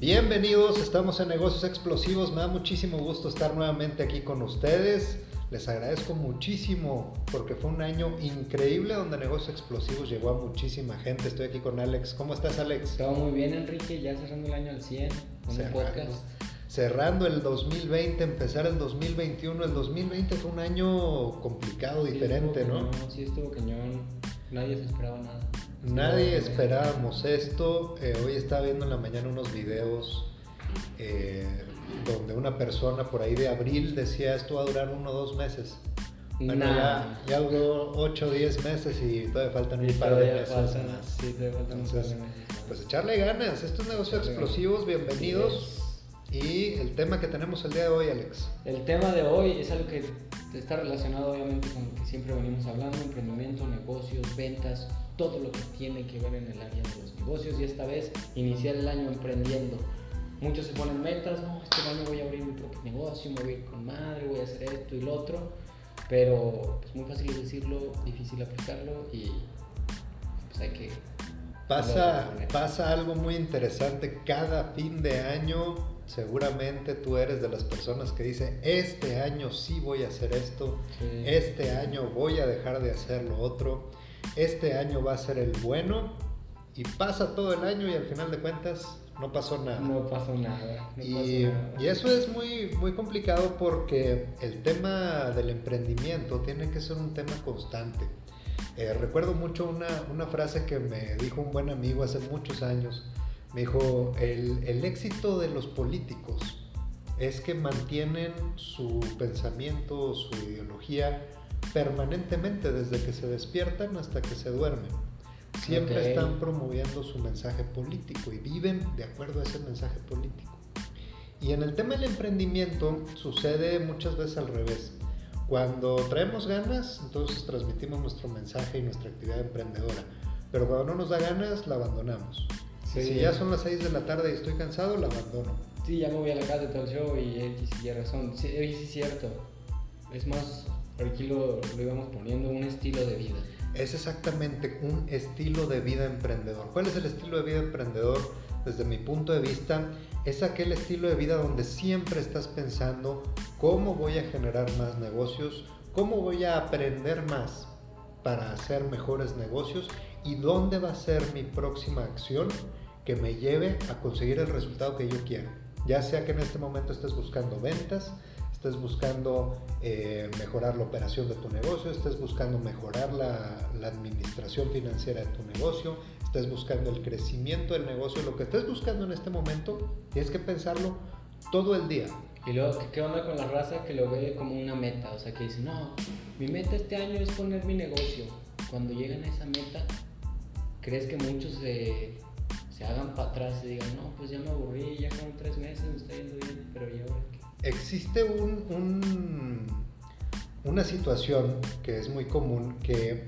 Bienvenidos, estamos en Negocios Explosivos. Me da muchísimo gusto estar nuevamente aquí con ustedes. Les agradezco muchísimo porque fue un año increíble donde Negocios Explosivos llegó a muchísima gente. Estoy aquí con Alex. ¿Cómo estás, Alex? Todo muy bien, Enrique. Ya cerrando el año al 100 con Cerrando. el podcast. Cerrando el 2020, empezar el 2021. El 2020 fue un año complicado, Sí, diferente, ¿no? cañón, Sí, estuvo cañón. Nadie se esperaba nada. Nadie Estuvo- esperábamos esto. Eh, hoy estaba viendo en la mañana unos videos eh, donde una persona por ahí de abril decía esto va a durar uno o dos meses. Bueno, Nah. ya, ya duró 8 o 10 meses y todavía faltan un par de meses faltan- más. Sí, Entonces. Pues echarle ganas, estos negocios Echarle explosivos, bienvenidos. Así Y el tema que tenemos el día de hoy, Alex. El tema de hoy es algo que está relacionado obviamente con lo que siempre venimos hablando, emprendimiento, negocios, ventas, todo lo que tiene que ver en el área de los negocios y esta vez iniciar el año emprendiendo. Muchos se ponen metas, no, este año voy a abrir mi propio negocio, me voy a ir con madre, voy a hacer esto y lo otro, pero es muy fácil decirlo, difícil aplicarlo y pues hay que... Pasa, pasa algo muy interesante cada fin de año. Seguramente tú eres de las personas que dice, este año sí voy a hacer esto, Sí. este año voy a dejar de hacer lo otro, este año va a ser el bueno. Y pasa todo el año y al final de cuentas no pasó nada. No pasó nada. no Y, pasó nada. y eso es muy, muy complicado porque el tema del emprendimiento tiene que ser un tema constante. Eh, recuerdo mucho una, una frase que me dijo un buen amigo hace muchos años. Me dijo, el, el éxito de los políticos es que mantienen su pensamiento, su ideología permanentemente desde que se despiertan hasta que se duermen. Siempre están promoviendo su mensaje político y viven de acuerdo a ese mensaje político. Y en el tema del emprendimiento sucede muchas veces al revés. Cuando traemos ganas, entonces transmitimos nuestro mensaje y nuestra actividad emprendedora. Pero cuando no nos da ganas, la abandonamos. Si ya son las 6 de la tarde y estoy cansado, la abandono. Sí, ya me voy a la casa de todo el show y X y razón. Sí, oye, sí es cierto. Es más, aquí lo, lo íbamos poniendo, un estilo de vida. Es exactamente un estilo de vida emprendedor. ¿Cuál es el estilo de vida emprendedor? Desde mi punto de vista, es aquel estilo de vida donde siempre estás pensando cómo voy a generar más negocios, cómo voy a aprender más para hacer mejores negocios y dónde va a ser mi próxima acción que me lleve a conseguir el resultado que yo quiero. Ya sea que en este momento estés buscando ventas, estés buscando eh, mejorar la operación de tu negocio, estés buscando mejorar la, administración financiera de tu negocio, estés buscando el crecimiento del negocio, lo que estés buscando en este momento, tienes que pensarlo todo el día. Y luego, ¿qué, qué onda con la raza que lo ve como una meta? O sea, que dice, no, mi meta este año es poner mi negocio. Cuando llegan a esa meta, ¿crees que muchos se, se hagan para atrás y digan, no, pues ya me aburrí, ya fueron tres meses, me está yendo bien, pero ¿y ahora qué? Existe un, un- una situación que es muy común que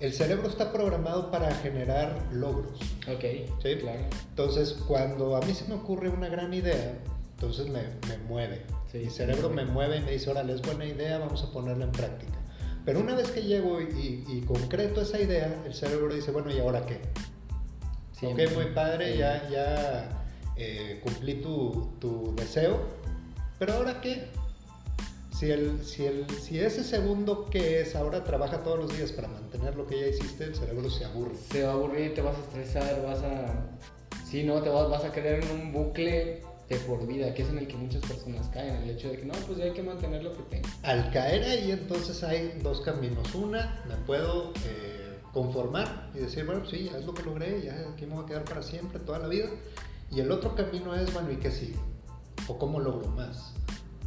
el cerebro está programado para generar logros. Ok, Sí. claro. Entonces, cuando a mí se me ocurre una gran idea, entonces me, me mueve. Sí, Mi cerebro sí. me mueve y me dice, órale, es buena idea, vamos a ponerla en práctica. Pero una vez que llego y, y- y concreto esa idea, el cerebro dice, bueno, ¿y ahora qué? Siempre. Ok, muy padre, Sí. ya, ya eh, cumplí tu, tu deseo, pero ahora qué? Si, el, si, el, si ese segundo que es ahora trabaja todos los días para mantener lo que ya hiciste, el cerebro se aburre. Se va a aburrir, te vas a estresar, vas a... Sí, no, te vas, vas a quedar en un bucle de por vida, que es en el que muchas personas caen, el hecho de que no, pues ya hay que mantener lo que tengo. Al caer ahí, entonces hay dos caminos. Una, me puedo eh, conformar y decir, bueno, sí, ya es lo que logré, ya aquí me voy a quedar para siempre, toda la vida. Y el otro camino es, bueno, ¿y qué sigue? ¿O cómo logro más?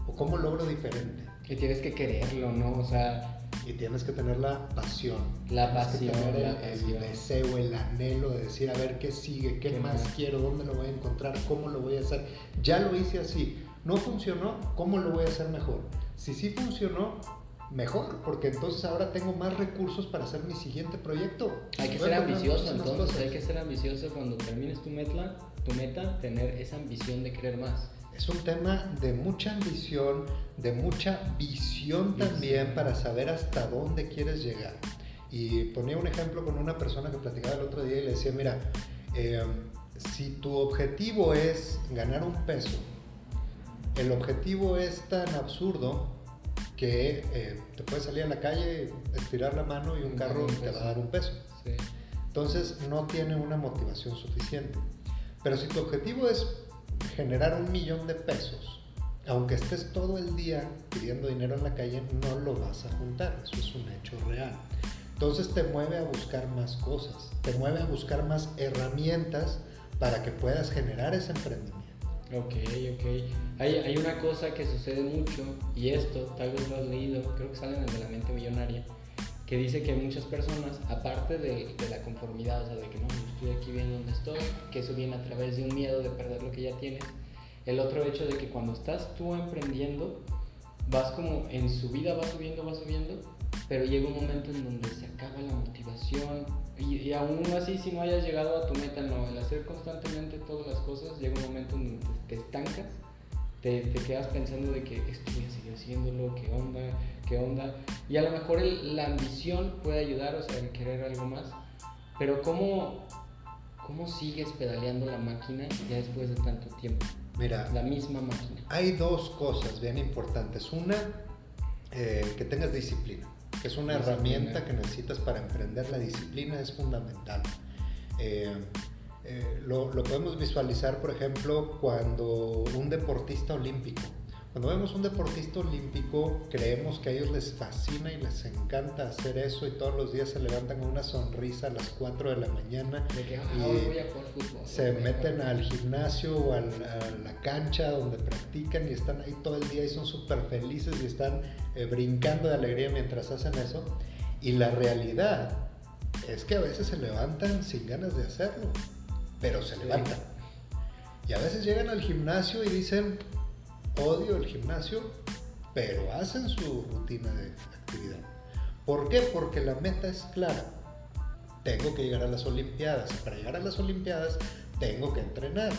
¿O cómo logro diferente? Y tienes que quererlo, ¿no? O sea, Y tienes que tener la pasión. La pasión, tener la el, el pasión. deseo, el anhelo de decir, a ver qué sigue, qué, ¿Qué más, más? quiero, dónde lo voy a encontrar, cómo lo voy a hacer. Ya lo hice así, no funcionó, ¿cómo lo voy a hacer mejor? Si sí funcionó, mejor, porque entonces ahora tengo más recursos para hacer mi siguiente proyecto. hay que ser ambicioso, entonces hay que ser ambicioso cuando termines tu meta, tu meta, tener esa ambición de querer más. Es un tema de mucha ambición, de mucha visión también para saber hasta dónde quieres llegar. Y ponía un ejemplo con una persona que platicaba el otro día y le decía, mira, eh, si tu objetivo es ganar un peso, el objetivo es tan absurdo que eh, te puedes salir a la calle, estirar la mano y un carro te va a dar un peso. Entonces no tiene una motivación suficiente. Pero si tu objetivo es generar un millón de pesos, aunque estés todo el día pidiendo dinero en la calle, no lo vas a juntar. Eso es un hecho real. Entonces te mueve a buscar más cosas, te mueve a buscar más herramientas para que puedas generar ese emprendimiento. Ok, ok. Hay, hay una cosa que sucede mucho, y esto tal vez lo has leído, creo que sale en el de la mente millonaria, que dice que muchas personas, aparte de, de, la conformidad, o sea, de que no, estoy aquí bien donde estoy, que eso viene a través de un miedo de perder lo que ya tienes, el otro hecho de que cuando estás tú emprendiendo, vas como en su vida, vas subiendo, vas subiendo, pero llega un momento en donde se acaba la motivación y, aún así si no hayas llegado a tu meta, no, el hacer constantemente todas las cosas, llega un momento en donde te estancas, te, te quedas pensando de que esto voy a seguir haciéndolo, qué onda, qué onda, y a lo mejor la ambición puede ayudar, o sea, el querer algo más, pero ¿cómo, cómo sigues pedaleando la máquina ya después de tanto tiempo? Mira, la misma máquina. Hay dos cosas bien importantes. Una, eh, que tengas disciplina que es una herramienta que necesitas para emprender. La disciplina es fundamental. Eh, eh, lo, lo, podemos visualizar, por ejemplo, cuando un deportista olímpico cuando vemos un deportista olímpico, creemos que a ellos les fascina y les encanta hacer eso y todos los días se levantan con una sonrisa a las 4 de la mañana y se meten al gimnasio o a la, cancha donde practican y están ahí todo el día y son súper felices y están eh, brincando de alegría mientras hacen eso. Y la realidad es que a veces se levantan sin ganas de hacerlo, pero se levantan. Y a veces llegan al gimnasio y dicen, odio el gimnasio, pero hacen su rutina de actividad. ¿Por qué? Porque la meta es clara. Tengo que llegar a las Olimpiadas. Para llegar a las Olimpiadas tengo que entrenar.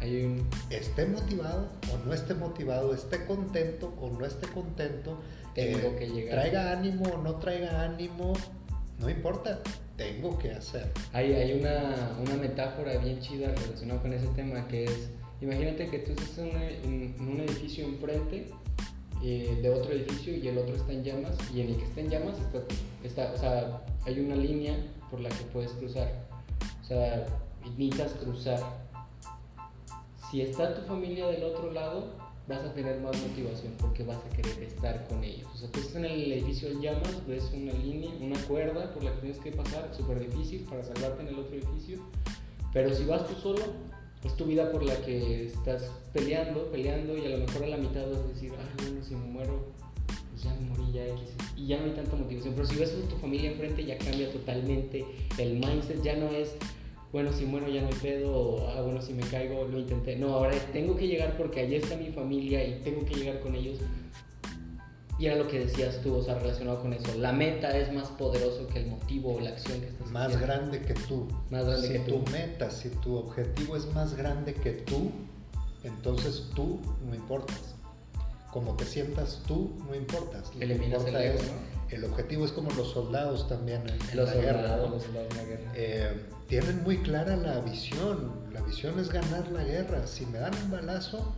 Hay Esté motivado o no esté motivado, esté contento o no esté contento, tengo eh, que llegar. traiga ánimo o no traiga ánimo, no importa, tengo que hacer. Hay, hay una, una metáfora bien chida relacionada con ese tema que es Imagínate que tú estás en, un edificio enfrente eh, de otro edificio y el otro está en llamas y en el que está en llamas está, o sea, hay una línea por la que puedes cruzar. O sea, necesitas cruzar. Si está tu familia del otro lado, vas a tener más motivación porque vas a querer estar con ellos. O sea, tú estás en el edificio en llamas, ves una línea, una cuerda por la que tienes que pasar, súper difícil para salvarte en el otro edificio. Pero si vas tú solo, es tu vida por la que estás peleando, peleando y a lo mejor a la mitad vas a decir, ay, bueno, si me muero, pues ya me morí, ya X. Y ya no hay tanta motivación. Pero si ves a tu familia enfrente, ya cambia totalmente el mindset, ya no es, bueno, si muero ya no hay pedo, o ah, bueno, si me caigo, lo intenté. No, ahora tengo que llegar porque allí está mi familia y tengo que llegar con ellos. Y era lo que decías tú, o sea, relacionado con eso. La meta es más poderoso que el motivo o la acción que estás Más grande que tú. Más grande si que tu meta, si tu objetivo es más grande que tú, entonces tú no importas. Como te sientas tú, no importas. Eliminas el ego, El objetivo es como los soldados también en, los la soldados, guerra. Los soldados en la guerra. Eh, tienen muy clara la visión. La visión es ganar la guerra. Si me dan un balazo,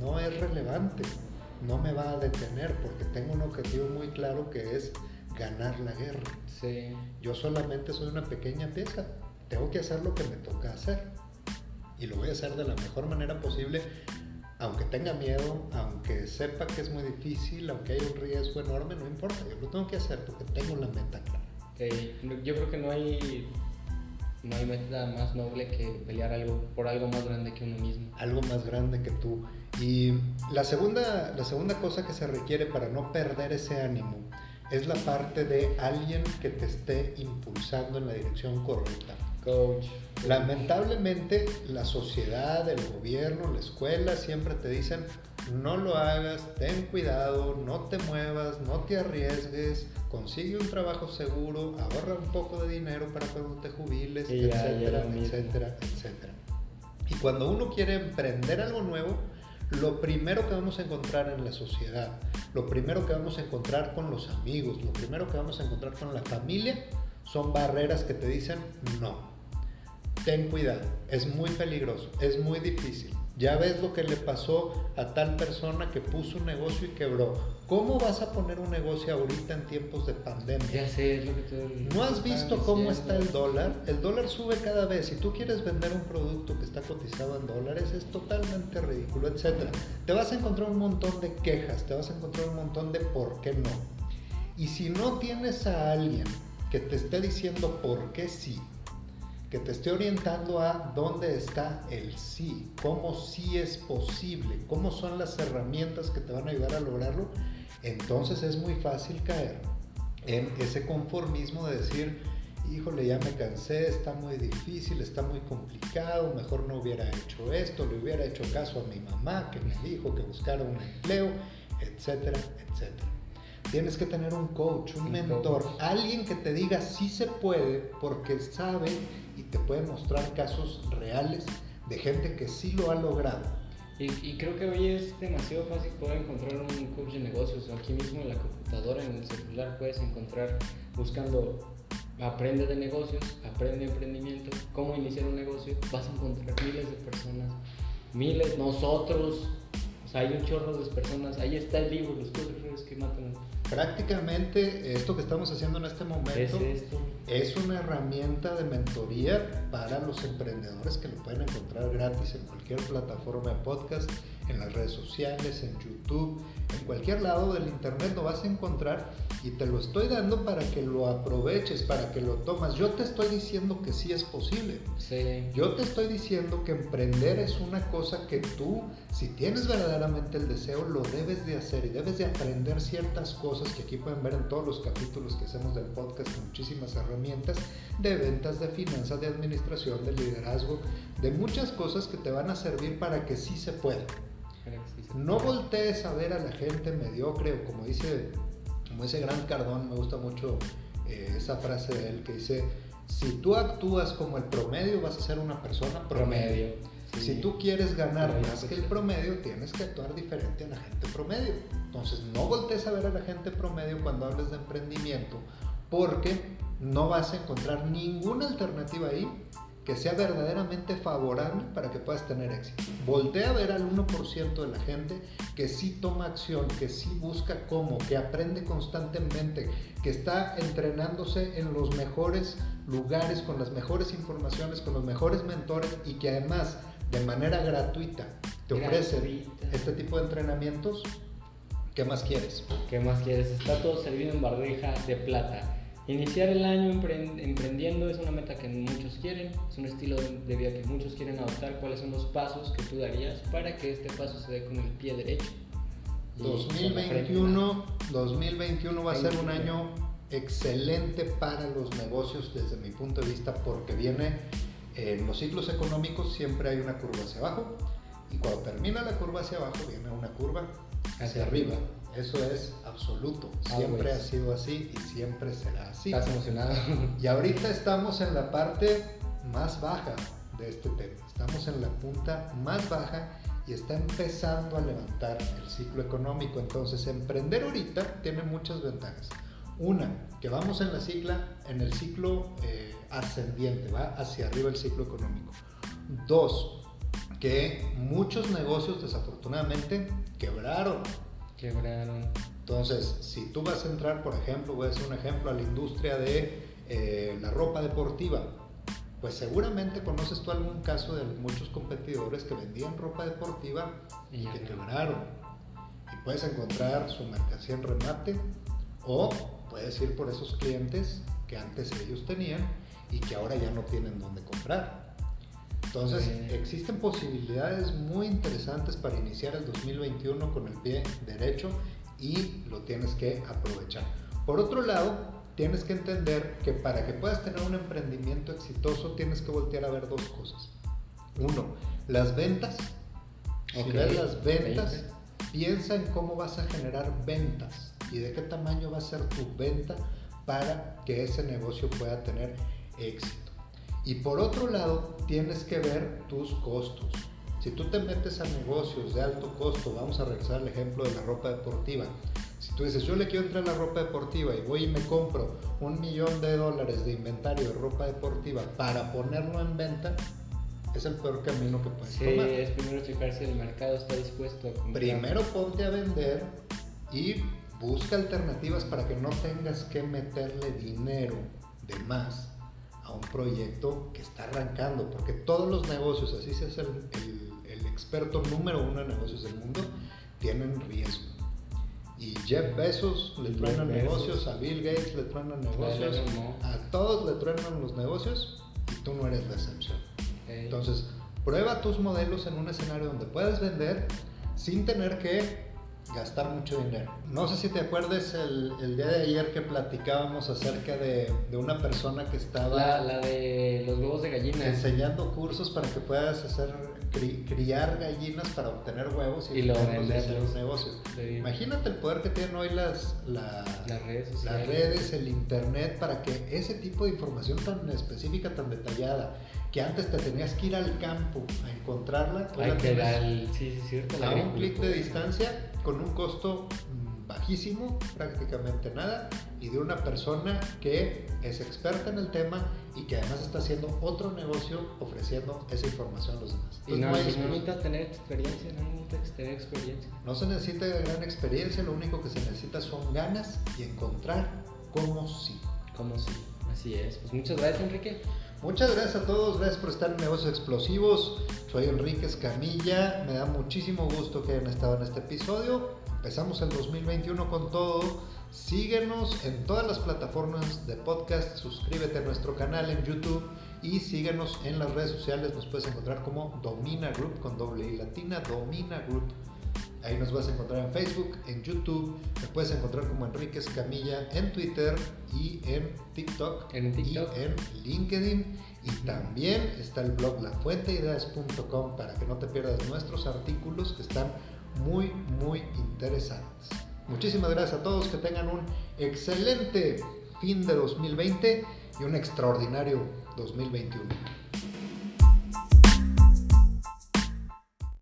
no es relevante no me va a detener porque tengo un objetivo muy claro que es ganar la guerra. Sí. Yo solamente soy una pequeña pieza, tengo que hacer lo que me toca hacer y lo voy a hacer de la mejor manera posible, aunque tenga miedo, aunque sepa que es muy difícil, aunque hay un riesgo enorme, no importa, yo lo tengo que hacer porque tengo la meta clara. yo creo que no hay no hay meta más noble que pelear algo por algo más grande que uno mismo. Algo más grande que tú. Y la segunda, la segunda cosa que se requiere para no perder ese ánimo es la parte de alguien que te esté impulsando en la dirección correcta. Coach. Lamentablemente la sociedad, el gobierno, la escuela siempre te dicen no lo hagas, ten cuidado, no te muevas, no te arriesgues, consigue un trabajo seguro, ahorra un poco de dinero para cuando te jubiles, etcétera, etcétera, etcétera. Y cuando uno quiere emprender algo nuevo, lo primero que vamos a encontrar en la sociedad, lo primero que vamos a encontrar con los amigos, lo primero que vamos a encontrar con la familia, son barreras que te dicen no. Ten cuidado, es muy peligroso, es muy difícil. Ya ves lo que le pasó a tal persona que puso un negocio y quebró. ¿Cómo vas a poner un negocio ahorita en tiempos de pandemia? Ya sé, es lo que te ¿No has visto cómo está el dólar? El dólar sube cada vez. Si tú quieres vender un producto que está cotizado en dólares, es totalmente ridículo, etc. Te vas a encontrar un montón de quejas, te vas a encontrar un montón de por qué no. Y si no tienes a alguien que te esté diciendo por qué sí, que te esté orientando a dónde está el sí, cómo sí es posible, cómo son las herramientas que te van a ayudar a lograrlo, entonces es muy fácil caer en ese conformismo de decir, híjole, ya me cansé, está muy difícil, está muy complicado, mejor no hubiera hecho esto, le hubiera hecho caso a mi mamá que me dijo que buscara un empleo, etcétera, etcétera. Tienes que tener un coach, un mentor, alguien que te diga sí se puede porque sabe y te puede mostrar casos reales de gente que sí lo ha logrado. Y, creo que hoy es demasiado fácil poder encontrar un coach de negocios. Aquí mismo en la computadora, en el celular, puedes encontrar buscando aprende de negocios, aprende emprendimiento, cómo iniciar un negocio. Vas a encontrar miles de personas, miles, nosotros. O sea, hay un chorro de personas. Ahí está el libro, Los cuatro que matan prácticamente esto que estamos haciendo en este momento es, una herramienta de mentoría para los emprendedores que lo pueden encontrar gratis en cualquier plataforma de podcast, en las redes sociales, en YouTube, en cualquier lado del internet lo vas a encontrar y te lo estoy dando para que lo aproveches, para que lo tomas. Yo te estoy diciendo que sí es posible. Yo te estoy diciendo que emprender es una cosa que tú, si tienes verdaderamente el deseo, lo debes de hacer y debes de aprender ciertas cosas que aquí pueden ver en todos los capítulos que hacemos del podcast, muchísimas herramientas de ventas, de finanzas, de administración, de liderazgo, de muchas cosas que te van a servir para que sí se pueda. No voltees a ver a la gente mediocre o como dice, como dice Gran Cardón, me gusta mucho eh, esa frase de él que dice, si tú actúas como el promedio vas a ser una persona promedio. Si tú quieres ganar más que el promedio, tienes que actuar diferente a la gente promedio. Entonces, no voltees a ver a la gente promedio cuando hables de emprendimiento, porque no vas a encontrar ninguna alternativa ahí que sea verdaderamente favorable para que puedas tener éxito. Voltea a ver al 1% de la gente que sí toma acción, que sí busca cómo, que aprende constantemente, que está entrenándose en los mejores lugares, con las mejores informaciones, con los mejores mentores y que además de manera gratuita te ofrece este tipo de entrenamientos. ¿Qué más quieres? ¿Qué más quieres? Está todo servido en barrija de plata. Iniciar el año emprendiendo es una meta que muchos quieren, es un estilo de vida que muchos quieren adoptar. ¿Cuáles son los pasos que tú darías para que este paso se dé con el pie derecho? 2021, 2021 va a ser un año excelente para los negocios desde mi punto de vista porque viene en los ciclos económicos siempre hay una curva hacia abajo y cuando termina la curva hacia abajo viene una curva hacia, arriba. Eso es absoluto. Ah, siempre ha sido así y siempre será así. Estás emocionado. Y ahorita estamos en la parte más baja de este tema. Estamos en la punta más baja y está empezando a levantar el ciclo económico. Entonces, emprender ahorita tiene muchas ventajas. Una, que vamos en la cicla, en el ciclo eh, ascendiente, va hacia arriba el ciclo económico. Dos, que muchos negocios desafortunadamente quebraron Quebraron. Entonces, si tú vas a entrar, por ejemplo, voy a hacer un ejemplo a la industria de eh, la ropa deportiva, pues seguramente conoces tú algún caso de muchos competidores que vendían ropa deportiva y que quebraron. Y puedes encontrar su mercancía en remate o puedes ir por esos clientes que antes ellos tenían y que ahora ya no tienen dónde comprar. Entonces, existen posibilidades muy interesantes para iniciar el 2021 con el pie derecho y lo tienes que aprovechar. Por otro lado, tienes que entender que para que puedas tener un emprendimiento exitoso tienes que voltear a ver dos cosas. Uno, las ventas. Si ves las ventas, piensa en cómo vas a generar ventas y de qué tamaño va a ser tu venta para que ese negocio pueda tener éxito. Y por otro lado, tienes que ver tus costos. Si tú te metes a negocios de alto costo, vamos a regresar al ejemplo de la ropa deportiva, Si tú dices, yo le quiero entrar a la ropa deportiva y voy y me compro un millón de dólares de inventario de ropa deportiva para ponerlo en venta, es el peor camino que puedes Sí, tomar. es primero checar si el mercado está dispuesto a comprar. Primero ponte a vender y busca alternativas para que no tengas que meterle dinero de más a un proyecto que está arrancando, porque todos los negocios, así seas el, el- el experto número uno en negocios del mundo, tienen riesgo. Y Jeff Bezos le truenan negocios, a Bill Gates le truenan negocios, a todos le truenan los negocios y tú no eres la excepción. Entonces, prueba tus modelos en un escenario donde puedas vender sin tener que gastar mucho dinero. No sé si te acuerdas el, el día de ayer que platicábamos acerca de, de una persona que estaba la, la de los huevos de gallina. enseñando cursos para que puedas hacer cri- criar gallinas para obtener huevos y, Y luego venderlos y hacer venderlos. un negocio. Sí. Imagínate el poder que tienen hoy las, la- Las redes las redes, el internet, para que ese tipo de información tan específica, tan detallada, que antes te tenías que ir al campo a encontrarla, la tienes dar el. Sí, sí, cierto. a un clic de distancia con un costo bajísimo, prácticamente nada, y de una persona que es experta en el tema y que además está haciendo otro negocio ofreciendo esa información a los demás. Y no, no excusa. necesitas tener experiencia, no necesitas tener experiencia. No se necesita gran experiencia, lo único que se necesita son ganas y encontrar cómo sí. Como si. Así es. Pues muchas gracias, Enrique. Muchas gracias a todos, gracias por estar en Negocios Explosivos. Soy Enrique Escamilla, me da muchísimo gusto que hayan estado en este episodio. Empezamos el 2021 con todo. Síguenos en todas las plataformas de podcast, suscríbete a nuestro canal en YouTube y síguenos en las redes sociales. Nos puedes encontrar como Domina Group con doble I latina, Domina Group. Ahí nos vas a encontrar en Facebook, en YouTube, me puedes encontrar como Enrique Escamilla en Twitter y en TikTok, En TikTok. y en LinkedIn. Y también está el blog lafuenteideas.com para que no te pierdas nuestros artículos que están muy, muy interesantes. Muchísimas gracias a todos, que tengan un excelente fin de 2020 y un extraordinario 2021.